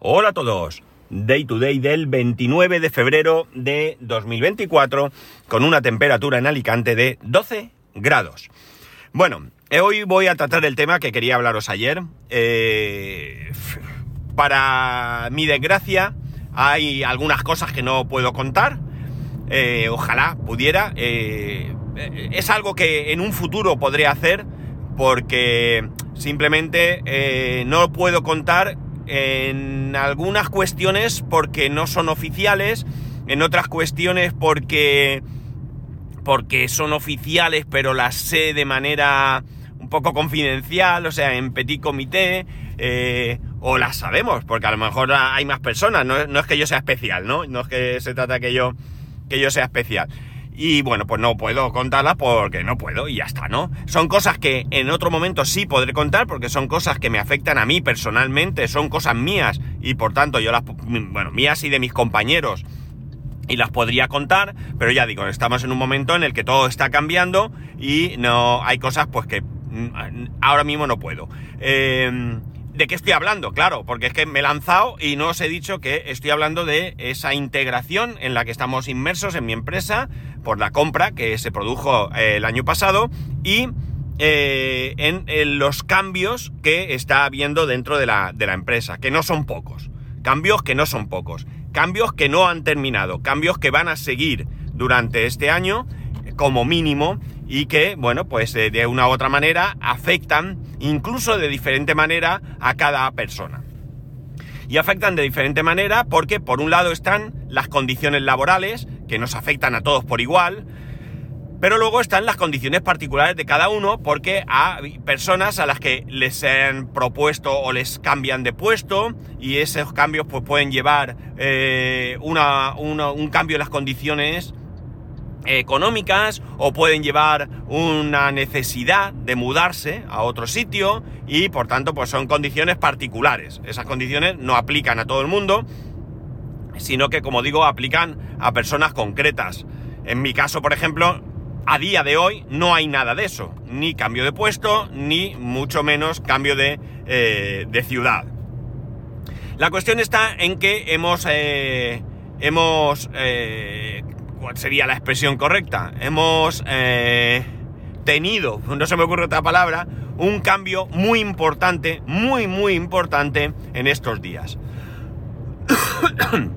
Hola a todos. Day to day del 29 de febrero de 2024 con una temperatura en Alicante de 12 grados. Bueno, eh, hoy voy a tratar el tema que quería hablaros ayer. Eh, para mi desgracia hay algunas cosas que no puedo contar. Eh, ojalá pudiera. es algo que en un futuro podré hacer porque simplemente no puedo contar en algunas cuestiones porque no son oficiales, en otras cuestiones porque porque son oficiales pero las sé de manera un poco confidencial, o sea, en petit comité, eh, o las sabemos, porque a lo mejor hay más personas, no, no, es que yo sea especial, ¿no? No es que se trata que yo, que yo sea especial. Y bueno, pues no puedo contarlas porque no puedo y ya está, ¿no? Son cosas que en otro momento sí podré contar porque son cosas que me afectan a mí personalmente, son cosas mías y por tanto yo las, bueno, mías y de mis compañeros y las podría contar, pero ya digo, estamos en un momento en el que todo está cambiando y no hay cosas pues que mm, ahora mismo no puedo. Eh, ¿De qué estoy hablando? Claro, porque es que me he lanzado y no os he dicho que estoy hablando de esa integración en la que estamos inmersos en mi empresa por la compra que se produjo eh, el año pasado y eh, en, los cambios que está habiendo dentro de la, de la empresa, que no son pocos. Cambios que no son pocos. Cambios que no han terminado. Cambios que van a seguir durante este año como mínimo y que, bueno, pues eh, de una u otra manera afectan, incluso de diferente manera, a cada persona. Y afectan de diferente manera porque, por un lado, están las condiciones laborales, que nos afectan a todos por igual, pero luego están las condiciones particulares de cada uno porque hay personas a las que les han propuesto o les cambian de puesto y esos cambios pues, pueden llevar eh, un cambio en las condiciones económicas o pueden llevar una necesidad de mudarse a otro sitio y por tanto pues son condiciones particulares. Esas condiciones no aplican a todo el mundo, sino que como digo aplican a personas concretas. En mi caso, por ejemplo, a día de hoy no hay nada de eso, ni cambio de puesto, ni mucho menos cambio de, eh, de ciudad. La cuestión está en que hemos, eh, hemos eh, ¿Cuál sería la expresión correcta? Hemos eh, tenido, no se me ocurre otra palabra, un cambio muy importante, muy, muy importante en estos días.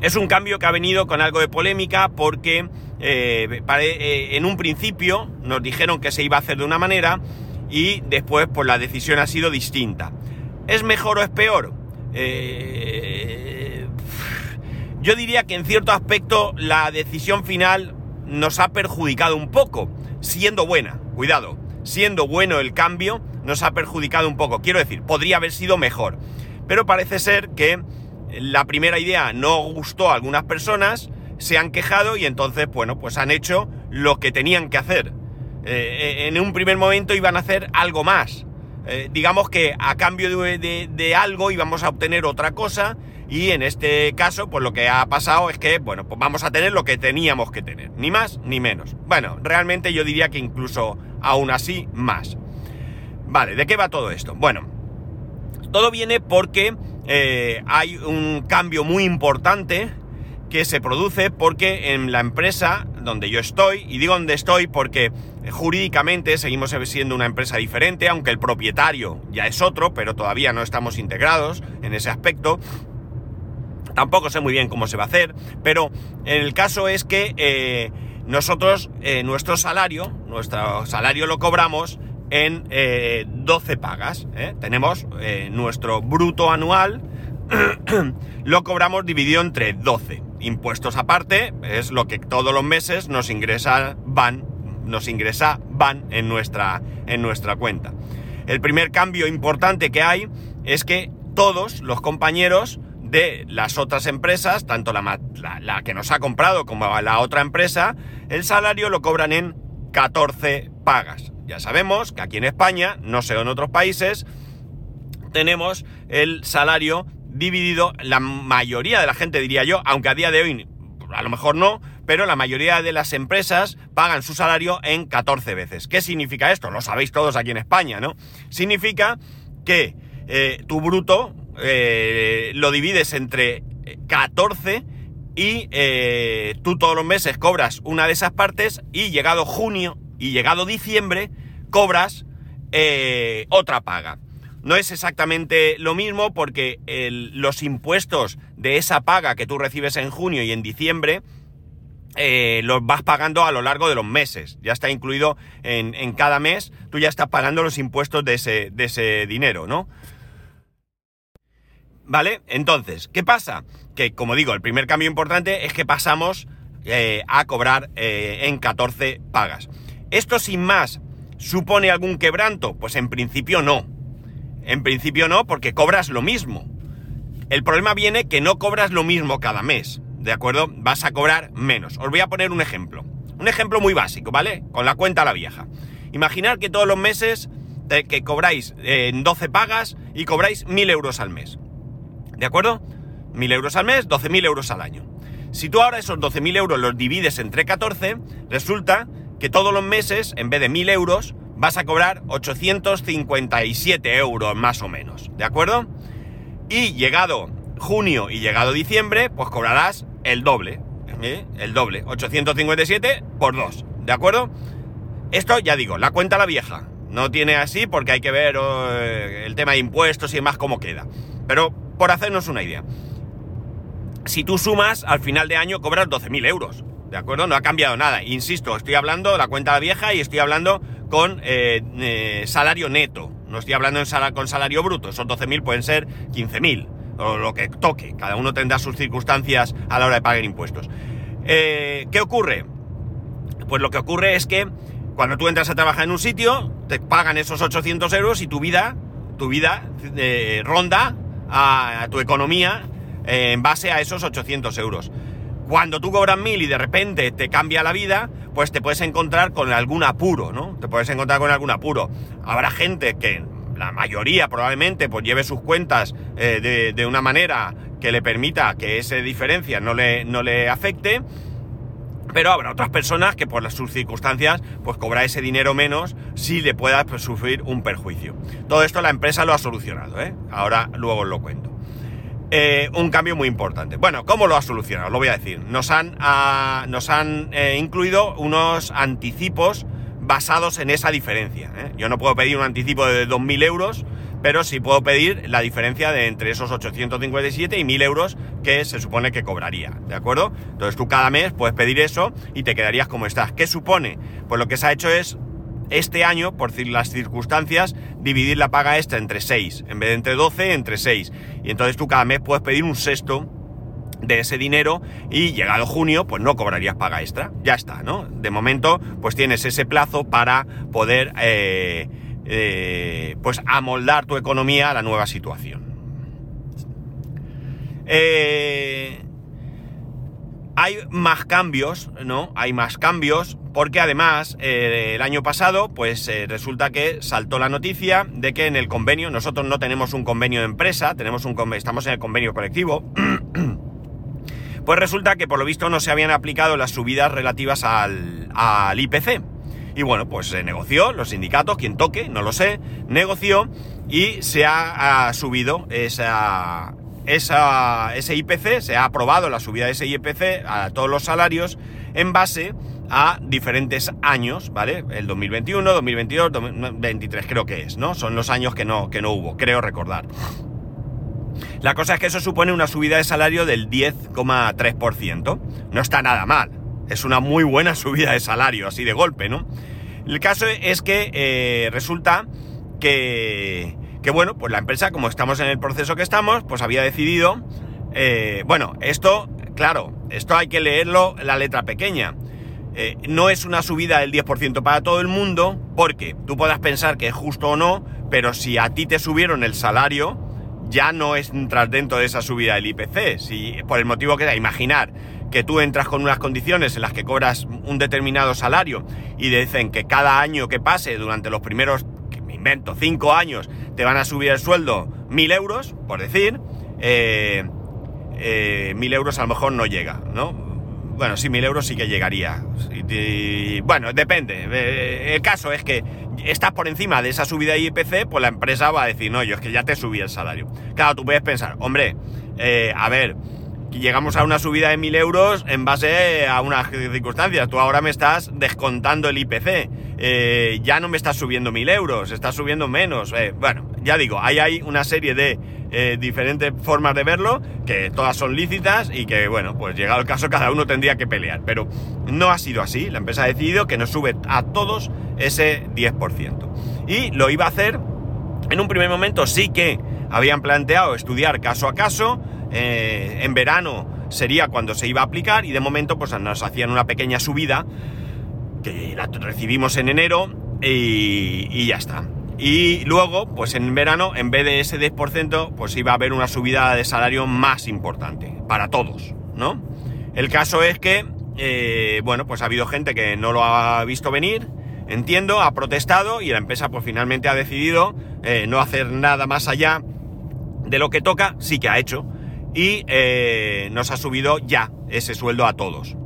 es un cambio que ha venido con algo de polémica porque eh, eh, en un principio nos dijeron que se iba a hacer de una manera y después pues la decisión ha sido distinta. ¿Es mejor o es peor? Yo diría que en cierto aspecto la decisión final nos ha perjudicado un poco, siendo buena, cuidado, siendo bueno el cambio, nos ha perjudicado un poco. Quiero decir, podría haber sido mejor. Pero parece ser que la primera idea no gustó a algunas personas, se han quejado y entonces, bueno, pues han hecho lo que tenían que hacer. Eh, en un primer momento iban a hacer algo más. Eh, digamos que a cambio de algo íbamos a obtener otra cosa y en este caso, pues lo que ha pasado es que, bueno, pues vamos a tener lo que teníamos que tener, ni más ni menos. Bueno, realmente yo diría que incluso aún así más. Vale, ¿de qué va todo esto? Bueno, todo viene porque eh, hay un cambio muy importante que se produce porque en la empresa donde yo estoy, y digo donde estoy porque jurídicamente seguimos siendo una empresa diferente, aunque el propietario ya es otro, pero todavía no estamos integrados en ese aspecto, Tampoco sé muy bien cómo se va a hacer, pero el caso es que eh, nosotros, eh, nuestro salario, nuestro salario lo cobramos en 12 eh, pagas. Tenemos nuestro bruto anual, lo cobramos dividido entre 12. Impuestos aparte, es lo que todos los meses nos ingresa, van, nos ingresa, van en nuestra, en nuestra cuenta. El primer cambio importante que hay es que todos los compañeros de las otras empresas, tanto la, que nos ha comprado como la otra empresa, el salario lo cobran en 14 pagas. Ya sabemos que aquí en España, no sé en otros países, tenemos el salario dividido, la mayoría de la gente diría yo, aunque a día de hoy a lo mejor no, pero la mayoría de las empresas pagan su salario en 14 veces. ¿Qué significa esto? Lo sabéis todos aquí en España, ¿no? Significa que eh, tu bruto eh, lo divides entre 14 y eh, tú todos los meses cobras una de esas partes y llegado junio y llegado diciembre cobras eh, otra paga. No es exactamente lo mismo porque los impuestos de esa paga que tú recibes en junio y en diciembre eh, los vas pagando a lo largo de los meses. Ya está incluido en, cada mes, tú ya estás pagando los impuestos de ese, de ese dinero, ¿no? ¿Vale? Entonces, ¿qué pasa? Que, como digo, el primer cambio importante es que pasamos eh, a cobrar eh, en 14 pagas. ¿Esto sin más supone algún quebranto? Pues en principio no. En principio no, porque cobras lo mismo. El problema viene que no cobras lo mismo cada mes. ¿de acuerdo? Vas a cobrar menos. Os voy a poner un ejemplo. Un ejemplo muy básico, ¿vale? Con la cuenta a la vieja. Imaginar que todos los meses que cobráis en 12 pagas y cobráis 1.000 euros al mes. ¿De acuerdo? 1.000 euros al mes, 12.000 euros al año. Si tú ahora esos 12.000 euros los divides entre 14, resulta que todos los meses, en vez de 1.000 euros, vas a cobrar 857 euros más o menos. ¿De acuerdo? Y llegado junio y llegado diciembre, pues cobrarás el doble. ¿eh? El doble. 857 por 2. ¿De acuerdo? Esto ya digo, la cuenta la vieja. No tiene así porque hay que ver eh, el tema de impuestos y demás cómo queda. Pero por hacernos una idea. Si tú sumas, al final de año cobras 12.000 euros. ¿De acuerdo? No ha cambiado nada. Insisto, estoy hablando de la cuenta vieja y estoy hablando con eh, salario neto. No estoy hablando con salario bruto. Esos 12.000 pueden ser 15.000 o lo que toque, cada uno tendrá sus circunstancias a la hora de pagar impuestos. Eh, ¿Qué ocurre? Pues lo que ocurre es que cuando tú entras a trabajar en un sitio, te pagan esos 800 euros y tu vida, tu vida eh, ronda a, tu economía eh, en base a esos 800 euros. Cuando tú cobras mil y de repente te cambia la vida, pues te puedes encontrar con algún apuro, ¿no? Te puedes encontrar con algún apuro. Habrá gente que la mayoría probablemente pues lleve sus cuentas eh, de, una manera que le permita que esa diferencia no le, no le afecte. Pero habrá otras personas que por sus circunstancias pues cobra ese dinero menos si le pueda pues, sufrir un perjuicio. Todo esto la empresa lo ha solucionado, ¿eh? Ahora luego os lo cuento. Eh, un cambio muy importante. Bueno, ¿cómo lo ha solucionado? Lo voy a decir. Nos han, ah, nos han incluido unos anticipos basados en esa diferencia. ¿eh? Yo no puedo pedir un anticipo de 2.000 euros, pero sí puedo pedir la diferencia de entre esos 857 y 1.000 euros que se supone que cobraría, ¿de acuerdo? Entonces tú cada mes puedes pedir eso y te quedarías como estás. ¿Qué supone? Pues lo que se ha hecho es este año, por las circunstancias, dividir la paga esta entre 6, en vez de entre 12, entre 6. Y entonces tú cada mes puedes pedir un sexto de ese dinero y llegado junio pues no cobrarías paga extra, ya está, ¿no? De momento pues tienes ese plazo para poder eh, eh, pues amoldar tu economía a la nueva situación. Eh, hay más cambios, ¿no? Hay más cambios porque además el año pasado pues resulta que saltó la noticia de que en el convenio, nosotros no tenemos un convenio de empresa, tenemos un estamos en el convenio colectivo Pues resulta que por lo visto no se habían aplicado las subidas relativas al, IPC. Y bueno, pues se negoció, los sindicatos, quien toque, no lo sé, negoció y se ha, subido esa, esa, ese IPC, se ha aprobado la subida de ese IPC a todos los salarios en base a diferentes años, ¿vale? El 2021, 2022, 2023 creo que es, ¿no? Son los años que no, que no hubo, creo recordar. La cosa es que eso supone una subida de salario del 10,3%. No está nada mal. Es una muy buena subida de salario, así de golpe, ¿no? El caso es que eh, resulta que, que, bueno, pues la empresa, como estamos en el proceso que estamos, pues había decidido, eh, bueno, esto, claro, esto hay que leerlo la letra pequeña. Eh, no es una subida del 10% para todo el mundo, porque tú puedas pensar que es justo o no, pero si a ti te subieron el salario, ya no entras dentro de esa subida del IPC. Si, por el motivo que da, imaginar que tú entras con unas condiciones en las que cobras un determinado salario y dicen que cada año que pase durante los primeros, que me invento, cinco años, te van a subir el sueldo mil euros, por decir, eh, eh, mil euros a lo mejor no llega, ¿no? bueno, sí, 1000 euros sí que llegaría. bueno, depende. Eh, el caso es que estás por encima de esa subida de IPC, pues la empresa va a decir, no, yo es que ya te subí el salario. Claro, tú puedes pensar, hombre, eh, a ver, llegamos a una subida de 1000 euros en base a unas circunstancias. Tú ahora me estás descontando el IPC. Eh, ya no me estás subiendo 1000 euros, estás subiendo menos. Eh, bueno, ya digo, ahí hay una serie de eh, diferentes formas de verlo, que todas son lícitas y que, bueno, pues llegado el caso cada uno tendría que pelear. Pero no ha sido así. La empresa ha decidido que nos sube a todos ese 10%. Y lo iba a hacer, en un primer momento sí que habían planteado estudiar caso a caso, eh, en verano sería cuando se iba a aplicar y de momento pues nos hacían una pequeña subida que la recibimos en enero y, ya está. Y luego, pues en verano, en vez de ese 10%, pues iba a haber una subida de salario más importante para todos, ¿no? El caso es que, eh, bueno, pues ha habido gente que no lo ha visto venir, entiendo, ha protestado y la empresa pues finalmente ha decidido eh, no hacer nada más allá de lo que toca, sí que ha hecho, y eh, nos ha subido ya ese sueldo a todos,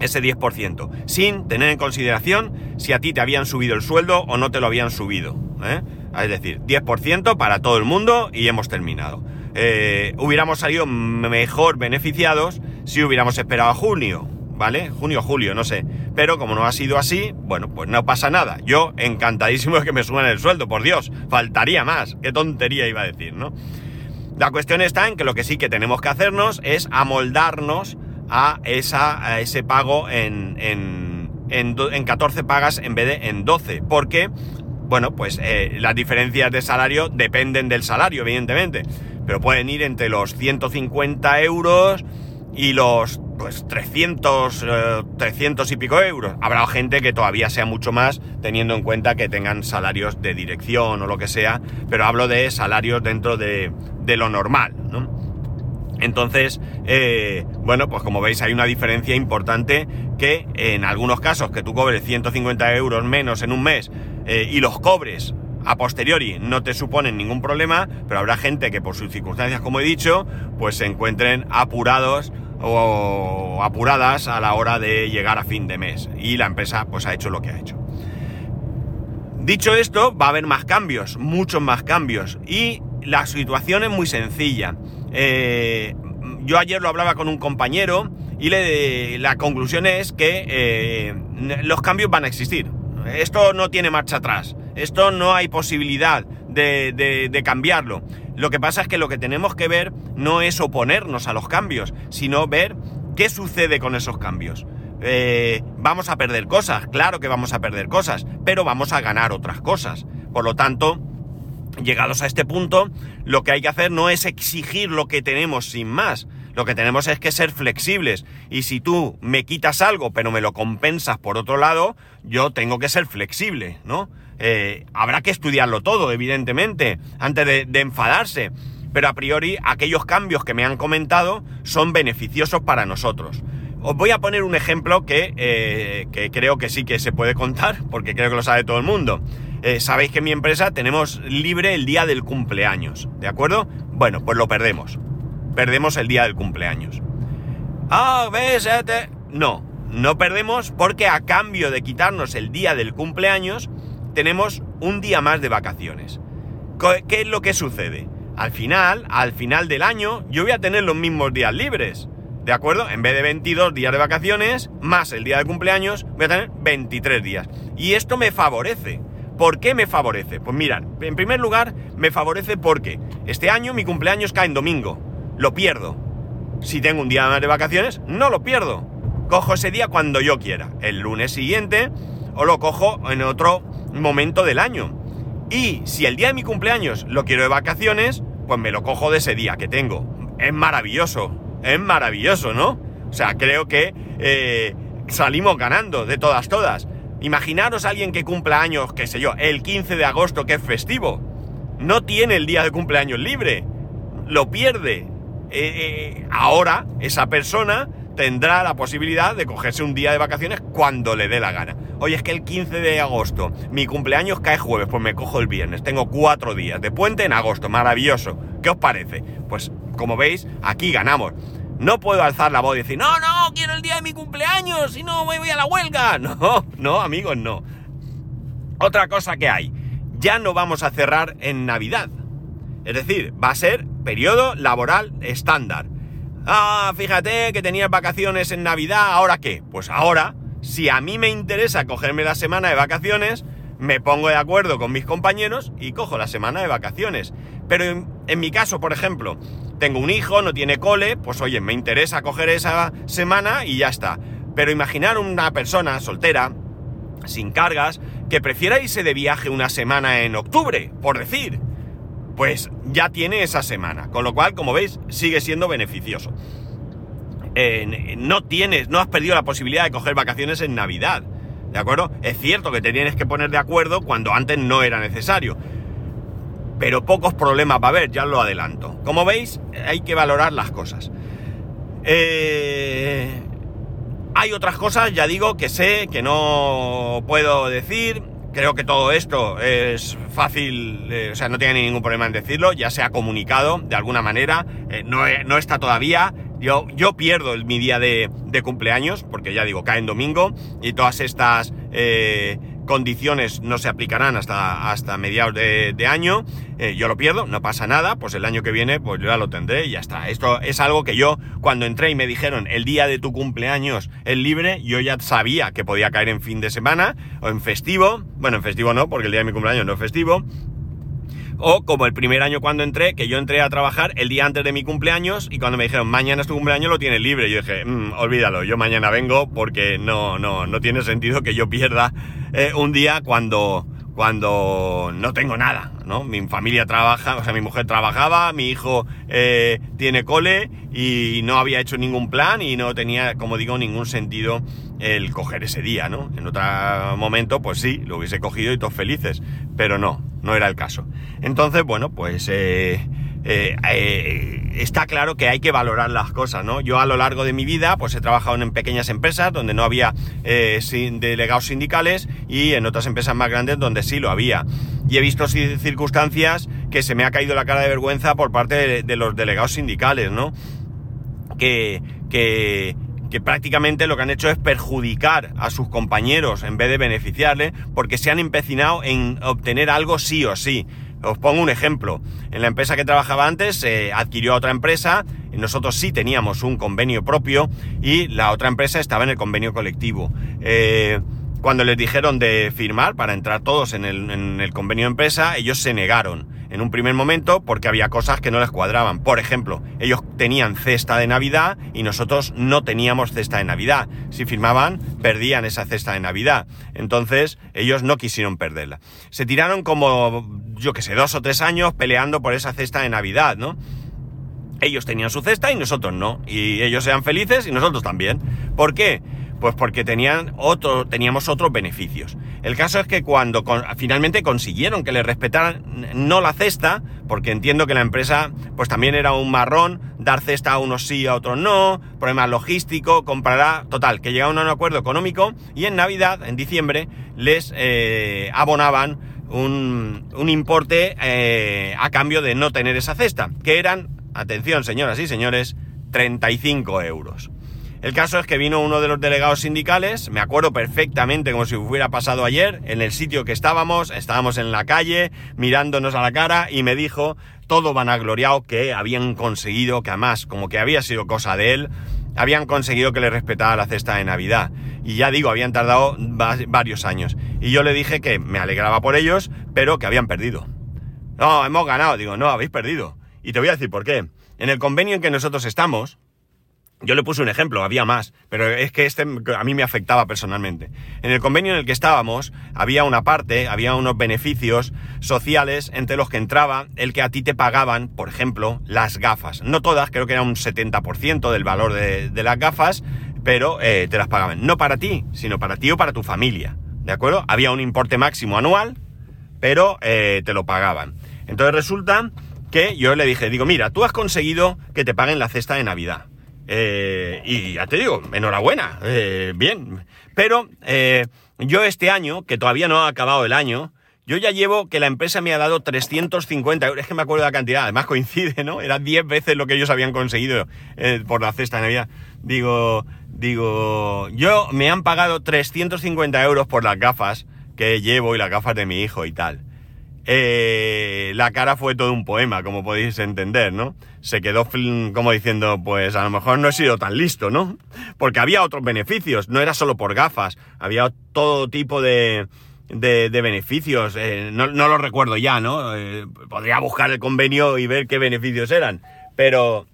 ese 10%, sin tener en consideración si a ti te habían subido el sueldo o no te lo habían subido. ¿eh? Es decir, 10% para todo el mundo y hemos terminado. Eh, hubiéramos salido mejor beneficiados si hubiéramos esperado a junio, ¿vale? Junio, julio, no sé. Pero como no ha sido así, bueno, pues no pasa nada. Yo encantadísimo de que me suban el sueldo, por Dios, faltaría más. Qué tontería iba a decir, ¿no? La cuestión está en que lo que sí que tenemos que hacernos es amoldarnos a, esa, ese pago en, en, en, 14 pagas en vez de en 12. Porque, bueno, pues eh, las diferencias de salario dependen del salario, evidentemente. Pero pueden ir entre los 150 euros y los pues 300, 300 eh, y pico euros. Habrá gente que todavía sea mucho más, teniendo en cuenta que tengan salarios de dirección o lo que sea, pero hablo de salarios dentro de, de lo normal, ¿no? Entonces, eh, bueno, pues como veis hay una diferencia importante que en algunos casos que tú cobres 150 euros menos en un mes eh, y los cobres a posteriori no te suponen ningún problema, pero habrá gente que por sus circunstancias, como he dicho, pues se encuentren apurados o apuradas a la hora de llegar a fin de mes. Y la empresa pues ha hecho lo que ha hecho. Dicho esto, va a haber más cambios, muchos más cambios. Y la situación es muy sencilla. Eh, yo ayer lo hablaba con un compañero y le, la conclusión es que eh, los cambios van a existir. Esto no tiene marcha atrás. Esto no hay posibilidad de, cambiarlo. Lo que pasa es que lo que tenemos que ver no es oponernos a los cambios, sino ver qué sucede con esos cambios. Eh, vamos a perder cosas, claro que vamos a perder cosas, pero vamos a ganar otras cosas. Por lo tanto, llegados a este punto, lo que hay que hacer no es exigir lo que tenemos sin más. Lo que tenemos es que ser flexibles. Y si tú me quitas algo, pero me lo compensas por otro lado, yo tengo que ser flexible, ¿no? Eh, habrá que estudiarlo todo, evidentemente, antes de, enfadarse. Pero a priori, aquellos cambios que me han comentado son beneficiosos para nosotros. Os voy a poner un ejemplo que, eh, que creo que sí que se puede contar, porque creo que lo sabe todo el mundo. Eh, sabéis que en mi empresa tenemos libre el día del cumpleaños, ¿de acuerdo? Bueno, pues lo perdemos. Perdemos el día del cumpleaños. Ah, ¿ves? No, no perdemos porque a cambio de quitarnos el día del cumpleaños, tenemos un día más de vacaciones. ¿Qué es lo que sucede? Al final, al final del año, yo voy a tener los mismos días libres. ¿De acuerdo? En vez de 22 días de vacaciones, más el día de cumpleaños, voy a tener 23 días. Y esto me favorece. ¿Por qué me favorece? Pues mirad, en primer lugar, me favorece porque este año mi cumpleaños cae en domingo. Lo pierdo. Si tengo un día más de vacaciones, no lo pierdo. Cojo ese día cuando yo quiera. El lunes siguiente o lo cojo en otro momento del año. Y si el día de mi cumpleaños lo quiero de vacaciones, pues me lo cojo de ese día que tengo. Es maravilloso. Es maravilloso, ¿no? O sea, creo que eh, salimos ganando de todas, todas. Imaginaros a alguien que cumpla años, qué sé yo, el 15 de agosto que es festivo. No tiene el día de cumpleaños libre. Lo pierde. Eh, eh, ahora esa persona tendrá la posibilidad de cogerse un día de vacaciones cuando le dé la gana. Oye, es que el 15 de agosto, mi cumpleaños cae jueves, pues me cojo el viernes. Tengo cuatro días de puente en agosto, maravilloso. ¿Qué os parece? Pues como veis, aquí ganamos. No puedo alzar la voz y decir, no, no, quiero el día de mi cumpleaños y no me voy a la huelga. No, no, amigos, no. Otra cosa que hay, ya no vamos a cerrar en Navidad. Es decir, va a ser periodo laboral estándar. Ah, fíjate que tenías vacaciones en Navidad, ¿ahora qué? Pues ahora, si a mí me interesa cogerme la semana de vacaciones, me pongo de acuerdo con mis compañeros y cojo la semana de vacaciones. Pero en, en mi caso, por ejemplo, tengo un hijo, no tiene cole, pues oye, me interesa coger esa semana y ya está. Pero imaginar una persona soltera, sin cargas, que prefiera irse de viaje una semana en octubre, por decir, pues ya tiene esa semana. Con lo cual, como veis, sigue siendo beneficioso. No tienes, no has perdido la posibilidad de coger vacaciones en Navidad. ¿De acuerdo? Es cierto que te tienes que poner de acuerdo cuando antes no era necesario pero pocos problemas va a haber, ya lo adelanto. Como veis, hay que valorar las cosas. Eh, hay otras cosas, ya digo, que sé, que no puedo decir. Creo que todo esto es fácil, eh, o sea, no tiene ningún problema en decirlo, ya se ha comunicado de alguna manera, eh, no, no, está todavía. Yo, yo pierdo mi día de, de, cumpleaños, porque ya digo, cae en domingo, y todas estas condiciones no se aplicarán hasta, hasta mediados de, año, eh, yo lo pierdo, no pasa nada, pues el año que viene pues ya lo tendré y ya está. Esto es algo que yo cuando entré y me dijeron el día de tu cumpleaños es libre, yo ya sabía que podía caer en fin de semana o en festivo, bueno en festivo no, porque el día de mi cumpleaños no es festivo, o como el primer año cuando entré, que yo entré a trabajar el día antes de mi cumpleaños y cuando me dijeron mañana es tu cumpleaños lo tienes libre. Yo dije, mm, olvídalo, yo mañana vengo porque no, no, no tiene sentido que yo pierda eh, un día cuando, cuando no tengo nada, ¿no? Mi familia trabaja, o sea, mi mujer trabajaba, mi hijo eh, tiene cole y no había hecho ningún plan y no tenía, como digo, ningún sentido el coger ese día, ¿no? En otro momento, pues sí, lo hubiese cogido y todos felices, pero no, no era el caso. Entonces, bueno, pues eh, eh, eh, está claro que hay que valorar las cosas, ¿no? Yo a lo largo de mi vida, pues he trabajado en pequeñas empresas donde no había sin delegados sindicales y en otras empresas más grandes donde sí lo había. Y he visto circunstancias que se me ha caído la cara de vergüenza por parte de, los delegados sindicales, ¿no? Que, que, que prácticamente lo que han hecho es perjudicar a sus compañeros en vez de beneficiarle, porque se han empecinado en obtener algo sí o sí. Os pongo un ejemplo. En la empresa que trabajaba antes se adquirió a otra empresa, nosotros sí teníamos un convenio propio y la otra empresa estaba en el convenio colectivo. Eh, cuando les dijeron de firmar para entrar todos en el, en el convenio de empresa, ellos se negaron en un primer momento porque había cosas que no les cuadraban. Por ejemplo, ellos tenían cesta de Navidad y nosotros no teníamos cesta de Navidad. Si firmaban, perdían esa cesta de Navidad. Entonces, ellos no quisieron perderla. Se tiraron como, yo que sé, dos o tres años peleando por esa cesta de Navidad, ¿no? Ellos tenían su cesta y nosotros no. Y ellos sean felices y nosotros también. ¿Por qué? Pues porque tenían teníamos otros beneficios. El caso es que cuando finalmente consiguieron que le respetaran no la cesta, porque entiendo que la empresa pues también era un marrón, dar cesta a unos sí, a otros no, problema logístico, comprará, total, que llegaron a un acuerdo económico y en Navidad, en diciembre, les eh, abonaban un, un importe eh, a cambio de no tener esa cesta, que eran, atención señoras y señores, 35 euros. El caso es que vino uno de los delegados sindicales, me acuerdo perfectamente como si hubiera pasado ayer, en el sitio que estábamos, estábamos en la calle, mirándonos a la cara, y me dijo, todo vanagloriado, que habían conseguido, que además, como que había sido cosa de él, habían conseguido que le respetara la cesta de Navidad. Y ya digo, habían tardado varios años. Y yo le dije que me alegraba por ellos, pero que habían perdido. No, hemos ganado. Digo, no, habéis perdido. Y te voy a decir por qué. En el convenio en que nosotros estamos, yo le puse un ejemplo, había más, pero es que este a mí me afectaba personalmente. En el convenio en el que estábamos había una parte, había unos beneficios sociales entre los que entraba el que a ti te pagaban, por ejemplo, las gafas. No todas, creo que era un 70% del valor de, las gafas, pero eh, te las pagaban. No para ti, sino para ti o para tu familia. ¿De acuerdo? Había un importe máximo anual, pero eh, te lo pagaban. Entonces resulta que yo le dije, digo, mira, tú has conseguido que te paguen la cesta de Navidad eh, y ya te digo, enhorabuena, eh, bien. Pero eh, yo este año, que todavía no ha acabado el año, Yo ya llevo que la empresa me ha dado 350 euros. Es que me acuerdo de la cantidad, además coincide, ¿no? Era 10 veces lo que ellos habían conseguido por la cesta de Navidad. Digo, digo, yo me han pagado 350 euros por las gafas que llevo y las gafas de mi hijo y tal. Eh, la cara fue todo un poema, como podéis entender, ¿no? Se quedó como diciendo, pues a lo mejor no he sido tan listo, ¿no? Porque había otros beneficios, no era solo por gafas, había todo tipo de, de, beneficios, eh, no, lo recuerdo ya, ¿no? Eh, podría buscar el convenio y ver qué beneficios eran, pero...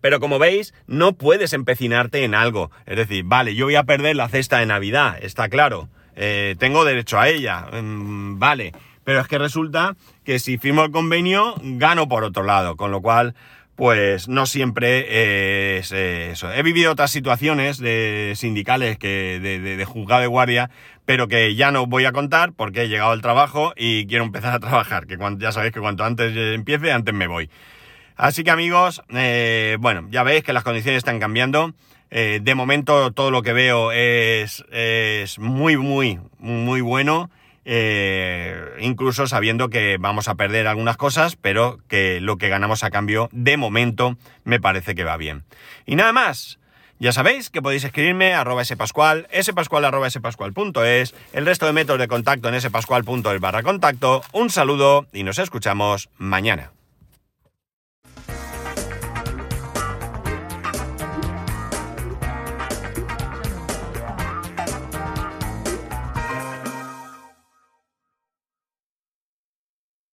Pero como veis, no puedes empecinarte en algo. Es decir, vale, yo voy a perder la cesta de Navidad, está claro. Eh, tengo derecho a ella, mm, vale. Pero es que resulta que si firmo el convenio, gano por otro lado, con lo cual, pues no siempre es eso. He vivido otras situaciones de sindicales que de, de, juzgado de guardia pero que ya no voy a contar porque he llegado al trabajo y quiero empezar a trabajar, que ya sabéis que cuanto antes empiece, antes me voy. Así que amigos, eh, bueno, ya veis que las condiciones están cambiando. Eh, de momento todo lo que veo es, es muy, muy, muy bueno. Eh, incluso sabiendo que vamos a perder algunas cosas, pero que lo que ganamos a cambio, de momento, me parece que va bien. Y nada más. Ya sabéis que podéis escribirme a arroba spascual, spascual el resto de métodos de contacto en spascual.es barra contacto. Un saludo y nos escuchamos mañana.